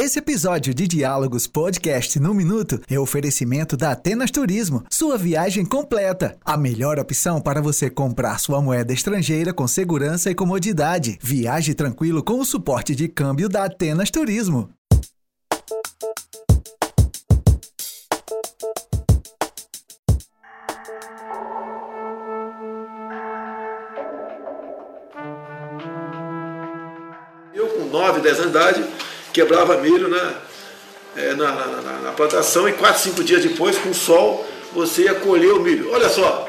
Esse episódio de Diálogos Podcast no Minuto é oferecimento da Atenas Turismo, sua viagem completa. A melhor opção para você comprar sua moeda estrangeira com segurança e comodidade. Viaje tranquilo com o suporte de câmbio da Atenas Turismo. Eu, com 9, 10 anos de idade, quebrava milho na, é, na, na, na, plantação e 4, 5 dias depois, com sol, você ia colher o milho. Olha só,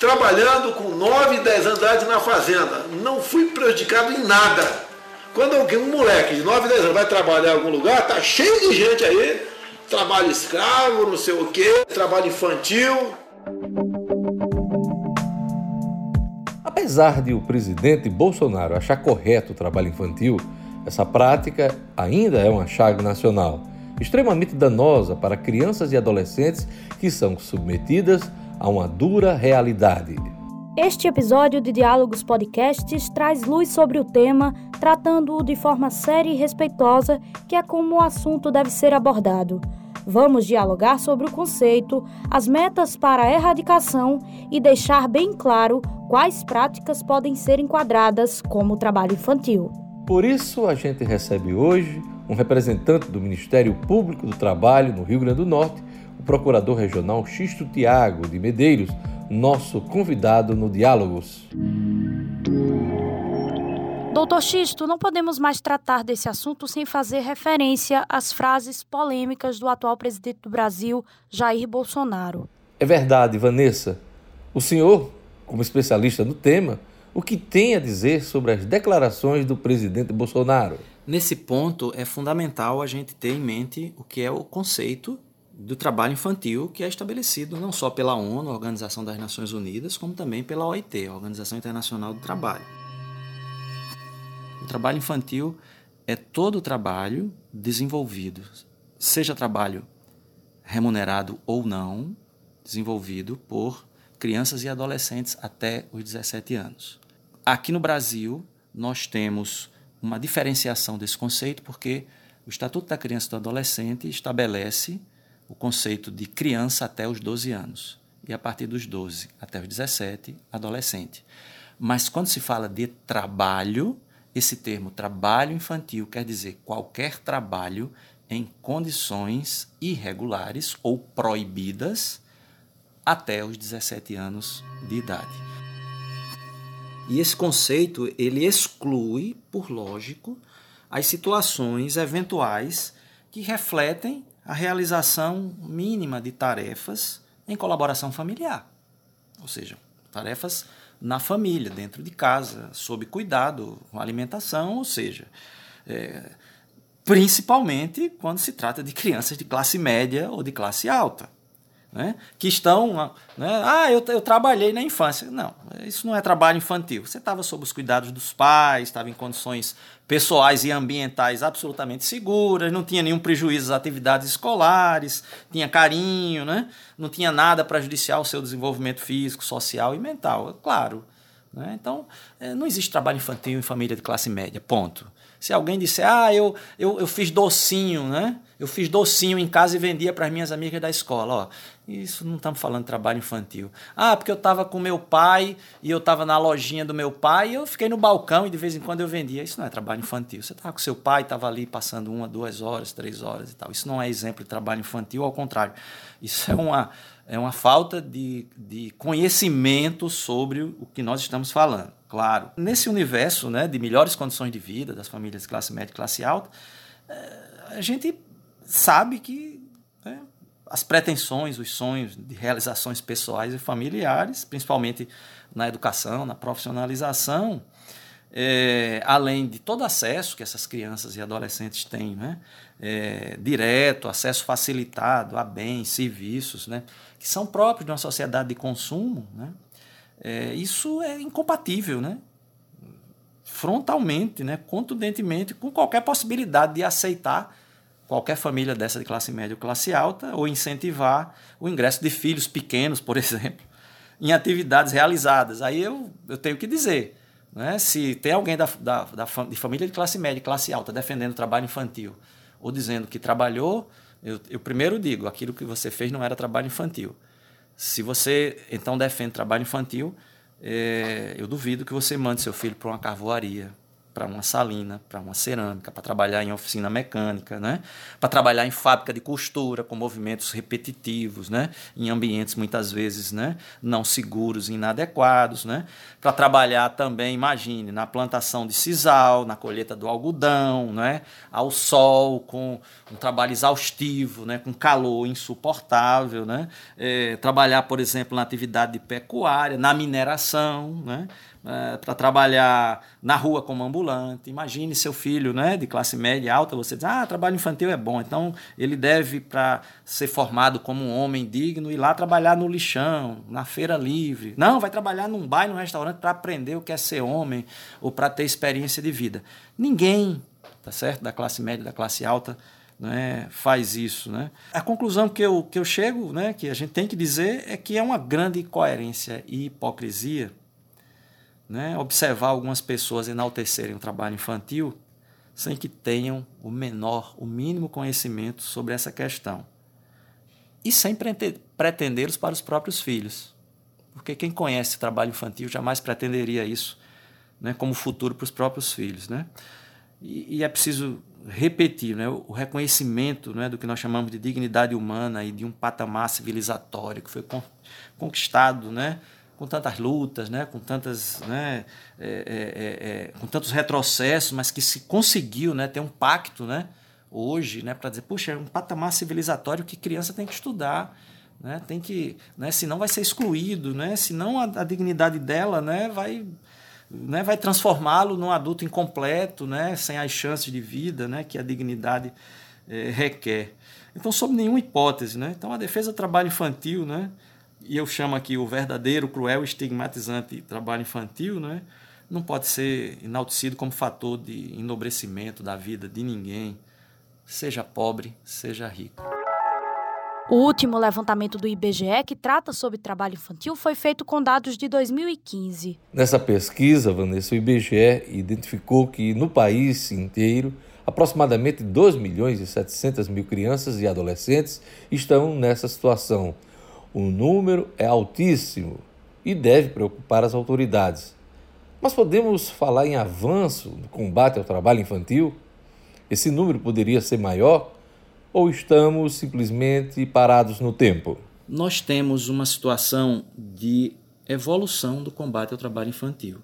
trabalhando com 9, 10 anos de idade na fazenda, não fui prejudicado em nada. Quando alguém, um moleque de 9, 10 anos vai trabalhar em algum lugar, tá cheio de gente aí, trabalho escravo, não sei o quê, trabalho infantil. Apesar de o presidente Bolsonaro achar correto o trabalho infantil, essa prática ainda é uma chaga nacional, extremamente danosa para crianças e adolescentes que são submetidas a uma dura realidade. Este episódio de Diálogos Podcasts traz luz sobre o tema, tratando-o de forma séria e respeitosa, que é como o assunto deve ser abordado. Vamos dialogar sobre o conceito, as metas para a erradicação e deixar bem claro quais práticas podem ser enquadradas como trabalho infantil. Por isso, a gente recebe hoje um representante do Ministério Público do Trabalho no Rio Grande do Norte, o Procurador Regional Xisto Tiago de Medeiros, nosso convidado no Diálogos. Doutor Xisto, não podemos mais tratar desse assunto sem fazer referência às frases polêmicas do atual presidente do Brasil, Jair Bolsonaro. É verdade, Vanessa. O senhor, como especialista no tema, o que tem a dizer sobre as declarações do presidente Bolsonaro? Nesse ponto, é fundamental a gente ter em mente o que é o conceito do trabalho infantil que é estabelecido não só pela ONU, Organização das Nações Unidas, como também pela OIT, Organização Internacional do Trabalho. O trabalho infantil é todo o trabalho desenvolvido, seja trabalho remunerado ou não, desenvolvido por crianças e adolescentes até os 17 anos. Aqui no Brasil, nós temos uma diferenciação desse conceito porque o Estatuto da Criança e do Adolescente estabelece o conceito de criança até os 12 anos e a partir dos 12 até os 17, adolescente. Mas quando se fala de trabalho, esse termo trabalho infantil quer dizer qualquer trabalho em condições irregulares ou proibidas até os 17 anos de idade. E esse conceito ele exclui, por lógico, as situações eventuais que refletem a realização mínima de tarefas em colaboração familiar. Ou seja, tarefas na família, dentro de casa, sob cuidado, alimentação, ou seja, é, principalmente quando se trata de crianças de classe média ou de classe alta. Né? que estão. Né? Ah, eu, eu trabalhei na infância. Não, isso não é trabalho infantil. Você estava sob os cuidados dos pais, estava em condições pessoais e ambientais absolutamente seguras, não tinha nenhum prejuízo às atividades escolares, tinha carinho, né? não tinha nada prejudicial ao seu desenvolvimento físico, social e mental. Claro. Né? Então, é, não existe trabalho infantil em família de classe média, ponto. Se alguém disser, ah, eu, eu, eu fiz docinho, né? Eu fiz docinho em casa e vendia para as minhas amigas da escola. Ó, isso não estamos falando de trabalho infantil. Ah, porque eu estava com meu pai e eu estava na lojinha do meu pai e eu fiquei no balcão e de vez em quando eu vendia. Isso não é trabalho infantil. Você estava com seu pai, estava ali passando uma, duas horas, três horas e tal. Isso não é exemplo de trabalho infantil, ao contrário. Isso é uma, é uma falta de, de conhecimento sobre o que nós estamos falando claro. Nesse universo né, de melhores condições de vida das famílias de classe média e classe alta, eh, a gente sabe que né, as pretensões, os sonhos de realizações pessoais e familiares, principalmente na educação, na profissionalização, é, além de todo acesso que essas crianças e adolescentes têm, né, é, direto, acesso facilitado a bens, serviços, né, que são próprios de uma sociedade de consumo, né, é, isso é incompatível, né? frontalmente, né? contundentemente, com qualquer possibilidade de aceitar qualquer família dessa de classe média ou classe alta, ou incentivar o ingresso de filhos pequenos, por exemplo, em atividades realizadas. Aí eu, eu tenho que dizer, Né? Se tem alguém da, da, da, de família de classe média, classe alta, defendendo o trabalho infantil, ou dizendo que trabalhou, eu, eu primeiro digo, aquilo que você fez não era trabalho infantil. Se você então defende trabalho infantil, é, eu duvido que você mande seu filho para uma carvoaria, para uma salina, para uma cerâmica, para trabalhar em oficina mecânica, né? para trabalhar em fábrica de costura com movimentos repetitivos, né? em ambientes muitas vezes né? não seguros e inadequados, né? para trabalhar também, imagine, na plantação de sisal, na colheita do algodão, né? ao sol, com um trabalho exaustivo, né? com calor insuportável, né? É, trabalhar, por exemplo, na atividade de pecuária, na mineração, né? É, para trabalhar na rua como ambulante. Imagine seu filho né, de classe média alta, você diz, ah, trabalho infantil é bom, então ele deve, para ser formado como um homem digno, ir lá trabalhar no lixão, na feira livre. Não, vai trabalhar num bar, num restaurante para aprender o que é ser homem ou para ter experiência de vida. Ninguém, tá certo, da classe média, da classe alta, né, faz isso. Né? A conclusão que eu, que eu chego, né, que a gente tem que dizer, é que é uma grande incoerência e hipocrisia né, observar algumas pessoas enaltecerem o trabalho infantil sem que tenham o menor, o mínimo conhecimento sobre essa questão. E sem pretendê-los para os próprios filhos. Porque quem conhece trabalho infantil jamais pretenderia isso né, como futuro para os próprios filhos. Né? E, e é preciso repetir né, o reconhecimento né, do que nós chamamos de dignidade humana e de um patamar civilizatório que foi conquistado né, com tantas lutas, né, com tantas, né, é, é, é, com tantos retrocessos, mas que se conseguiu, né, ter um pacto, né, hoje, né, para dizer, puxa, é um patamar civilizatório que criança tem que estudar, né, tem que, né, senão vai ser excluído, né, senão a, a dignidade dela, né, vai, né, vai transformá-lo num adulto incompleto, né, sem as chances de vida, né, que a dignidade é, requer. Então, sob nenhuma hipótese, né, então a defesa do trabalho infantil, né, e eu chamo aqui o verdadeiro, cruel, estigmatizante trabalho infantil, né? não pode ser enaltecido como fator de enobrecimento da vida de ninguém, seja pobre, seja rico. O último levantamento do IBGE que trata sobre trabalho infantil foi feito com dados de 2015. Nessa pesquisa, Vanessa, o IBGE identificou que no país inteiro, aproximadamente 2 milhões e 700 mil crianças e adolescentes estão nessa situação o número é altíssimo e deve preocupar as autoridades. Mas podemos falar em avanço no combate ao trabalho infantil? Esse número poderia ser maior? Ou estamos simplesmente parados no tempo? Nós temos uma situação de evolução do combate ao trabalho infantil.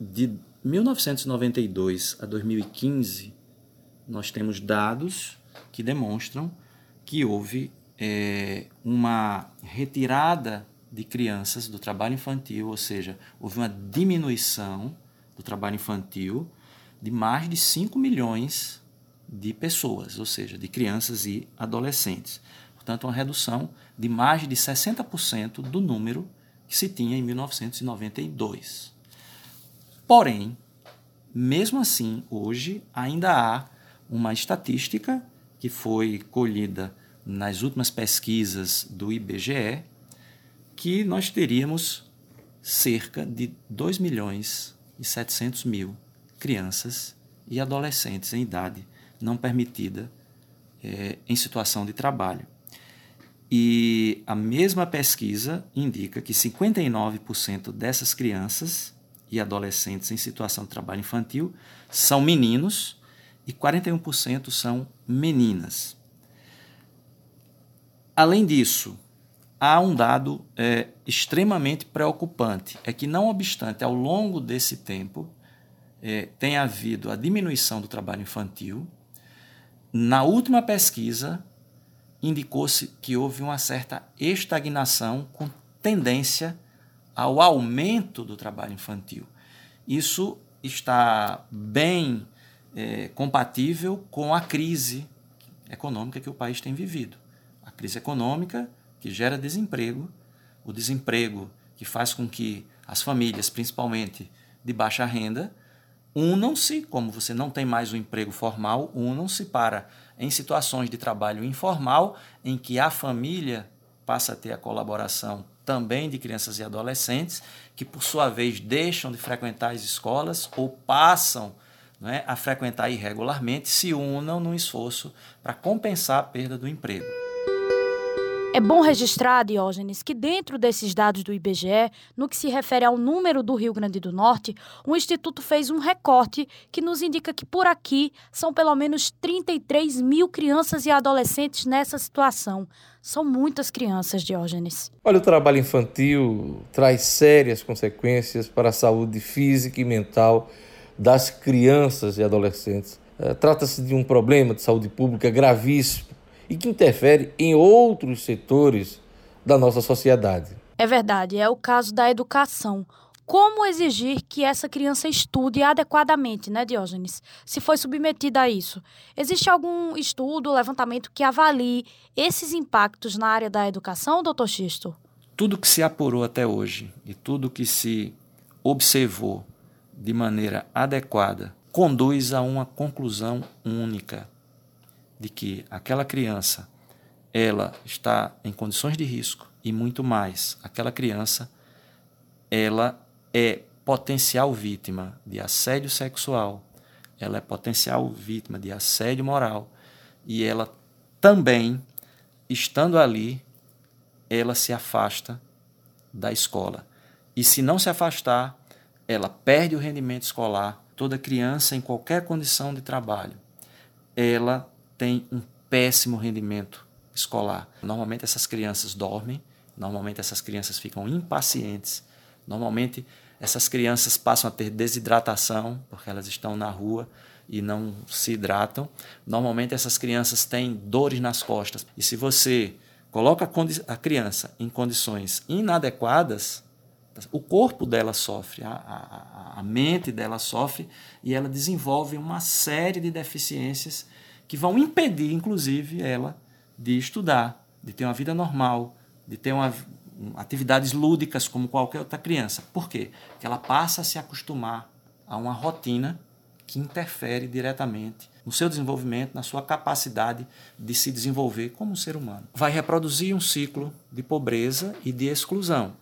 De 1992 a 2015, nós temos dados que demonstram que houve é, uma retirada de crianças do trabalho infantil, ou seja, houve uma diminuição do trabalho infantil de mais de 5 milhões de pessoas, ou seja, de crianças e adolescentes. Portanto, uma redução de mais de 60% do número que se tinha em 1992. Porém, mesmo assim, hoje ainda há uma estatística que foi colhida nas últimas pesquisas do IBGE, que nós teríamos cerca de 2 milhões e 700 mil crianças e adolescentes em idade não permitida é, em situação de trabalho. E a mesma pesquisa indica que 59% dessas crianças e adolescentes em situação de trabalho infantil são meninos e 41% são meninas. Além disso, há um dado é, extremamente preocupante: é que, não obstante, ao longo desse tempo, é, tem havido a diminuição do trabalho infantil. Na última pesquisa, indicou-se que houve uma certa estagnação com tendência ao aumento do trabalho infantil. Isso está bem é, compatível com a crise econômica que o país tem vivido crise econômica que gera desemprego, o desemprego que faz com que as famílias, principalmente de baixa renda, unam-se, como você não tem mais o um emprego formal, unam-se para, em situações de trabalho informal, em que a família passa a ter a colaboração também de crianças e adolescentes, que por sua vez deixam de frequentar as escolas ou passam né, a frequentar irregularmente, se unam num esforço para compensar a perda do emprego. É bom registrar, Diógenes, que dentro desses dados do IBGE, no que se refere ao número do Rio Grande do Norte, o Instituto fez um recorte que nos indica que por aqui são pelo menos 33 mil crianças e adolescentes nessa situação. São muitas crianças, Diógenes. Olha, o trabalho infantil traz sérias consequências para a saúde física e mental das crianças e adolescentes. Eh, trata-se de um problema de saúde pública gravíssimo e que interfere em outros setores da nossa sociedade. É verdade, é o caso da educação. Como exigir que essa criança estude adequadamente, né, Diógenes? Se foi submetida a isso. Existe algum estudo, levantamento que avalie esses impactos na área da educação, doutor Xisto? Tudo que se apurou até hoje e tudo que se observou de maneira adequada conduz a uma conclusão única de que aquela criança ela está em condições de risco e muito mais, aquela criança ela é potencial vítima de assédio sexual, ela é potencial vítima de assédio moral e ela também estando ali ela se afasta da escola. E se não se afastar, ela perde o rendimento escolar. Toda criança em qualquer condição de trabalho, ela tem um péssimo rendimento escolar. Normalmente essas crianças dormem, normalmente essas crianças ficam impacientes, normalmente essas crianças passam a ter desidratação porque elas estão na rua e não se hidratam. Normalmente essas crianças têm dores nas costas. E se você coloca a criança em condições inadequadas, o corpo dela sofre, a, a, a mente dela sofre e ela desenvolve uma série de deficiências que vão impedir, inclusive, ela de estudar, de ter uma vida normal, de ter uma, atividades lúdicas como qualquer outra criança. Por quê? Porque ela passa a se acostumar a uma rotina que interfere diretamente no seu desenvolvimento, na sua capacidade de se desenvolver como um ser humano. Vai reproduzir um ciclo de pobreza e de exclusão.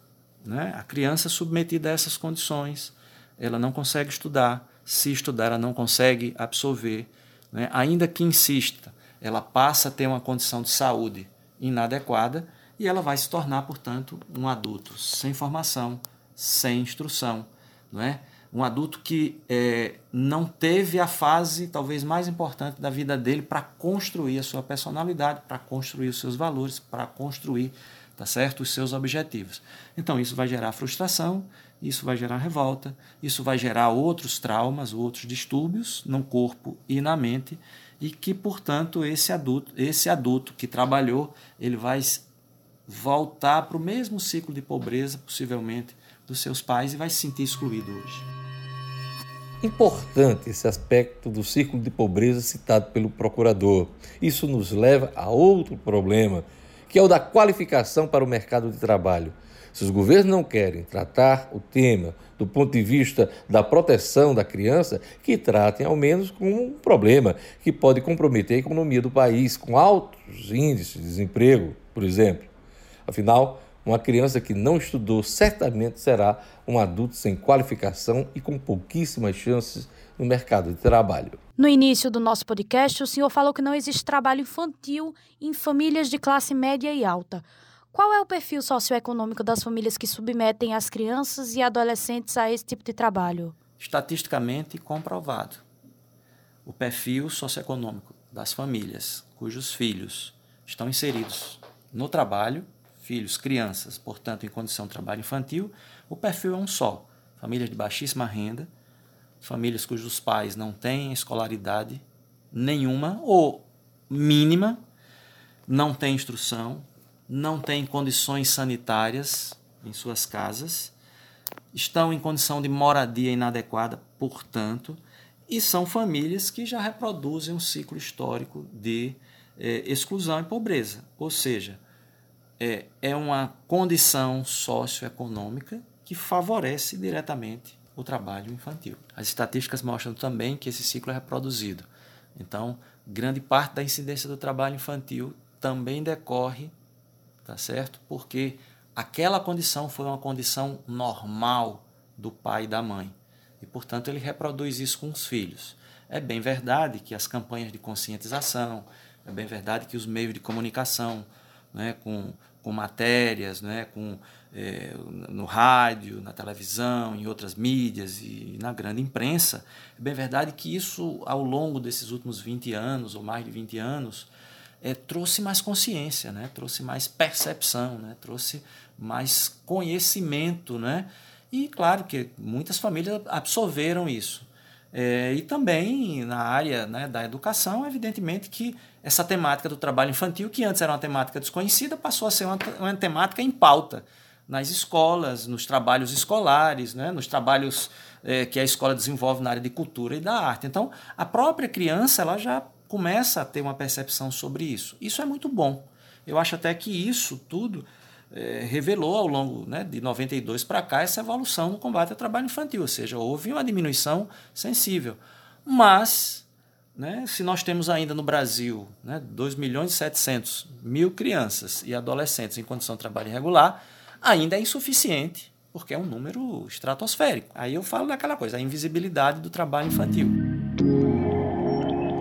Né? A criança submetida a essas condições, ela não consegue estudar, se estudar, ela não consegue absorver né, ainda que insista, ela passa a ter uma condição de saúde inadequada e ela vai se tornar, portanto, um adulto sem formação, sem instrução, não é? Um adulto que é, não teve a fase talvez mais importante da vida dele para construir a sua personalidade, para construir os seus valores, para construir, tá certo, os seus objetivos. Então isso vai gerar frustração, isso vai gerar revolta, isso vai gerar outros traumas, outros distúrbios no corpo e na mente, e que, portanto, esse adulto, esse adulto que trabalhou, ele vai voltar para o mesmo ciclo de pobreza, possivelmente, dos seus pais e vai se sentir excluído hoje. Importante esse aspecto do círculo de pobreza citado pelo procurador. Isso nos leva a outro problema, que é o da qualificação para o mercado de trabalho. Se os governos não querem tratar o tema do ponto de vista da proteção da criança, que tratem ao menos como um problema que pode comprometer a economia do país, com altos índices de desemprego, por exemplo. Afinal, uma criança que não estudou certamente será um adulto sem qualificação e com pouquíssimas chances no mercado de trabalho. No início do nosso podcast, o senhor falou que não existe trabalho infantil em famílias de classe média e alta. Qual é o perfil socioeconômico das famílias que submetem as crianças e adolescentes a esse tipo de trabalho? Estatisticamente comprovado. O perfil socioeconômico das famílias cujos filhos estão inseridos no trabalho, filhos, crianças, portanto, em condição de trabalho infantil, o perfil é um só. Famílias de baixíssima renda, famílias cujos pais não têm escolaridade nenhuma ou mínima, não têm instrução, não têm condições sanitárias em suas casas, estão em condição de moradia inadequada, portanto, e são famílias que já reproduzem um ciclo histórico de é, exclusão e pobreza. Ou seja, é, é uma condição socioeconômica que favorece diretamente o trabalho infantil. As estatísticas mostram também que esse ciclo é reproduzido. Então, grande parte da incidência do trabalho infantil também decorre tá certo? Porque aquela condição foi uma condição normal do pai e da mãe. E, portanto, ele reproduz isso com os filhos. É bem verdade que as campanhas de conscientização, é bem verdade que os meios de comunicação, né, com, com matérias, né, com, é, no rádio, na televisão, em outras mídias e na grande imprensa, é bem verdade que isso, ao longo desses últimos 20 anos, ou mais de 20 anos, é, trouxe mais consciência, né, trouxe mais percepção, né, trouxe mais conhecimento. Né, e claro que muitas famílias absorveram isso. É, e também na área né, da educação, evidentemente que essa temática do trabalho infantil, que antes era uma temática desconhecida, passou a ser uma, uma temática em pauta nas escolas, nos trabalhos escolares, né, nos trabalhos é, que a escola desenvolve na área de cultura e da arte. Então, a própria criança ela já começa a ter uma percepção sobre isso. Isso é muito bom. Eu acho até que isso tudo é, revelou ao longo né, de 92 para cá essa evolução no combate ao trabalho infantil, ou seja, houve uma diminuição sensível. Mas, né, se nós temos ainda no Brasil né, 2 milhões e 700 mil crianças e adolescentes em condição de trabalho irregular, ainda é insuficiente, porque é um número estratosférico. Aí eu falo daquela coisa, a invisibilidade do trabalho infantil.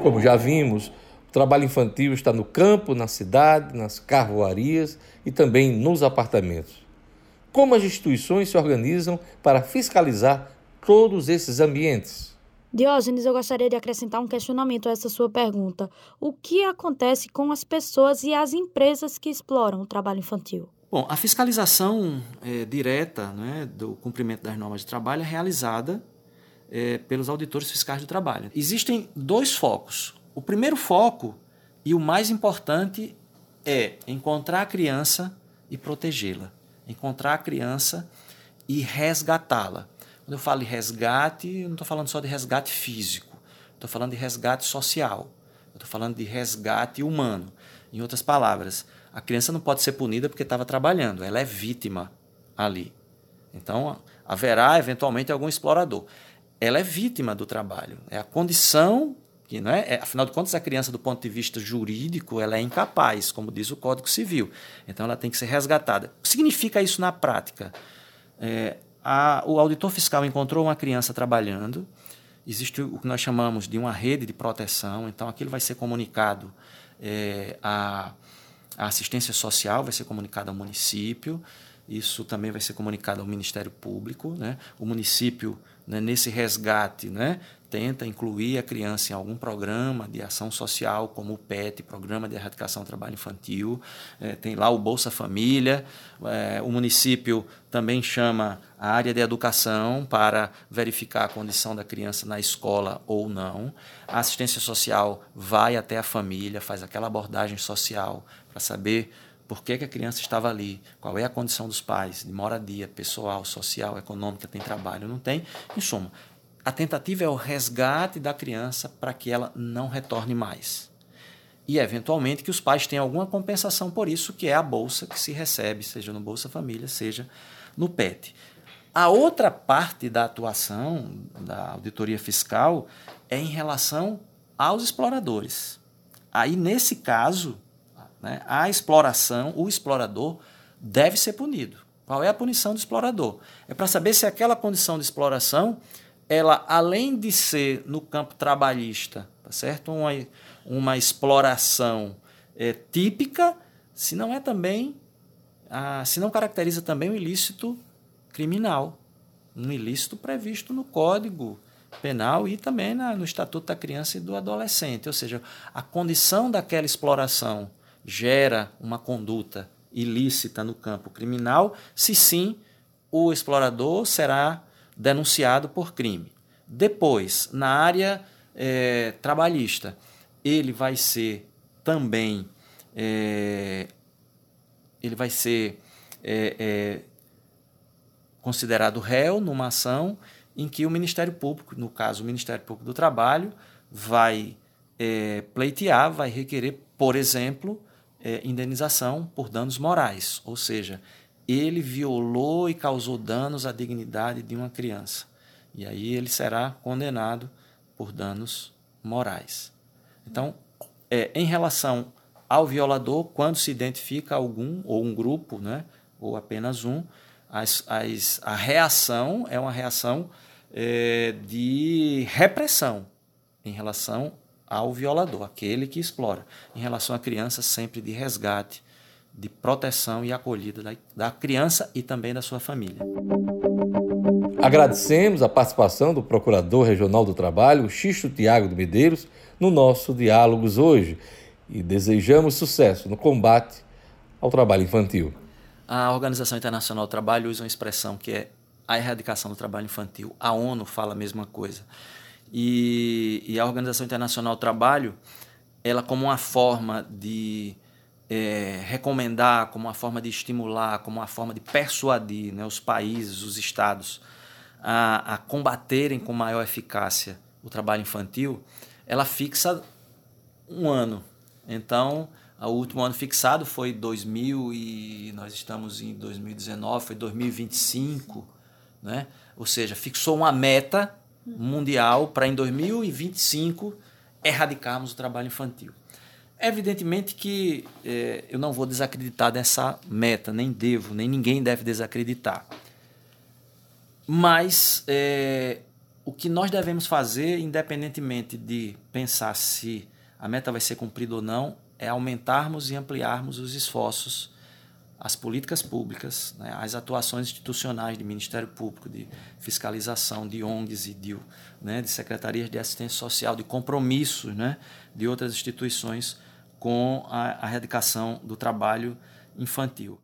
Como já vimos, o trabalho infantil está no campo, na cidade, nas carvoarias e também nos apartamentos. Como as instituições se organizam para fiscalizar todos esses ambientes? Diógenes, eu gostaria de acrescentar um questionamento a essa sua pergunta. O que acontece com as pessoas e as empresas que exploram o trabalho infantil? Bom, a fiscalização é, direta né, do cumprimento das normas de trabalho é realizada é, pelos auditores fiscais do trabalho. Existem dois focos. O primeiro foco e o mais importante é encontrar a criança e protegê-la. Encontrar a criança e resgatá-la. Quando eu falo de resgate, eu não estou falando só de resgate físico, estou falando de resgate social, estou falando de resgate humano. Em outras palavras, a criança não pode ser punida porque estava trabalhando, ela é vítima ali. Então, haverá eventualmente algum explorador. Ela é vítima do trabalho, é a condição que não é, é, afinal de contas a criança do ponto de vista jurídico ela é incapaz, como diz o Código Civil. Então ela tem que ser resgatada. O que significa isso na prática? É, a, o auditor fiscal encontrou uma criança trabalhando, existe o que nós chamamos de uma rede de proteção, então aquilo vai ser comunicado é, a, a assistência social, vai ser comunicado ao município, isso também vai ser comunicado ao Ministério Público, né? O município, né, nesse resgate, né, tenta incluir a criança em algum programa de ação social, como o PET, Programa de Erradicação do Trabalho Infantil. É, tem lá o Bolsa Família. É, o município também chama a área de educação para verificar a condição da criança na escola ou não. A assistência social vai até a família, faz aquela abordagem social para saber por que, que, a criança estava ali, qual é a condição dos pais, de moradia, pessoal, social, econômica, tem trabalho, não tem. Em suma, a tentativa é o resgate da criança para que ela não retorne mais. E, eventualmente, que os pais tenham alguma compensação por isso, que é a bolsa que se recebe, seja no Bolsa Família, seja no PET. A outra parte da atuação da auditoria fiscal é em relação aos exploradores. Aí, nesse caso, né, a exploração, o explorador deve ser punido. Qual é a punição do explorador? É para saber se aquela condição de exploração ela, além de ser no campo trabalhista, tá certo? Uma, uma exploração é, típica, se não é também, se não caracteriza também um ilícito criminal, um ilícito previsto no Código Penal e também na, no Estatuto da Criança e do Adolescente. Ou seja, a condição daquela exploração gera uma conduta ilícita no campo criminal, se sim, o explorador será denunciado por crime. Depois, na área é, trabalhista, ele vai ser também é, ele vai ser é, considerado réu numa ação em que o Ministério Público, no caso o Ministério Público do Trabalho, vai pleitear, vai requerer, por exemplo, é, indenização por danos morais, ou seja, ele violou e causou danos à dignidade de uma criança. E aí ele será condenado por danos morais. Então, é, em relação ao violador quando se identifica algum ou um grupo, né, ou apenas um. As, as, a reação é uma reação é, de repressão em relação ao violador, aquele que explora. Em relação à criança, sempre de resgate, de proteção e acolhida da, da criança e também da sua família. Agradecemos a participação do Procurador Regional do Trabalho, Xisto Tiago de Medeiros, no nosso Diálogos hoje e desejamos sucesso no combate ao trabalho infantil. A Organização Internacional do Trabalho usa uma expressão que é a erradicação do trabalho infantil. A ONU fala a mesma coisa. E, e a Organização Internacional do Trabalho, ela como uma forma de é, recomendar, como uma forma de estimular, como uma forma de persuadir né, os países, os estados a, a combaterem com maior eficácia o trabalho infantil, ela fixa um ano. Então, o último ano fixado foi 2000 e nós estamos em 2019, foi 2025, né? Ou seja, fixou uma meta mundial para em 2025 erradicarmos o trabalho infantil. Evidentemente que é, eu não vou desacreditar dessa meta, nem devo, nem ninguém deve desacreditar. Mas é, o que nós devemos fazer, independentemente de pensar se a meta vai ser cumprida ou não, é aumentarmos e ampliarmos os esforços, as políticas públicas, né, as atuações institucionais de Ministério Público, de fiscalização, de ONGs e de, né, de secretarias de assistência social, de compromissos né, de outras instituições com a, a erradicação do trabalho infantil.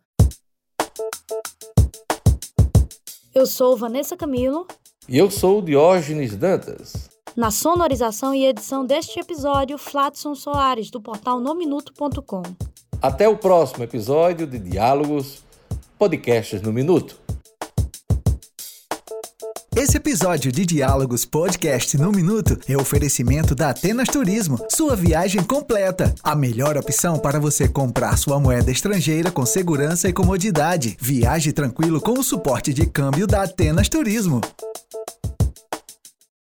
Eu sou Vanessa Camilo. E eu sou Diógenes Dantas. Na sonorização e edição deste episódio, Flatson Soares, do portal nominuto.com. Até o próximo episódio de Diálogos, podcasts no Minuto. Esse episódio de Diálogos Podcast no Minuto é oferecimento da Atenas Turismo, sua viagem completa. A melhor opção para você comprar sua moeda estrangeira com segurança e comodidade. Viaje tranquilo com o suporte de câmbio da Atenas Turismo.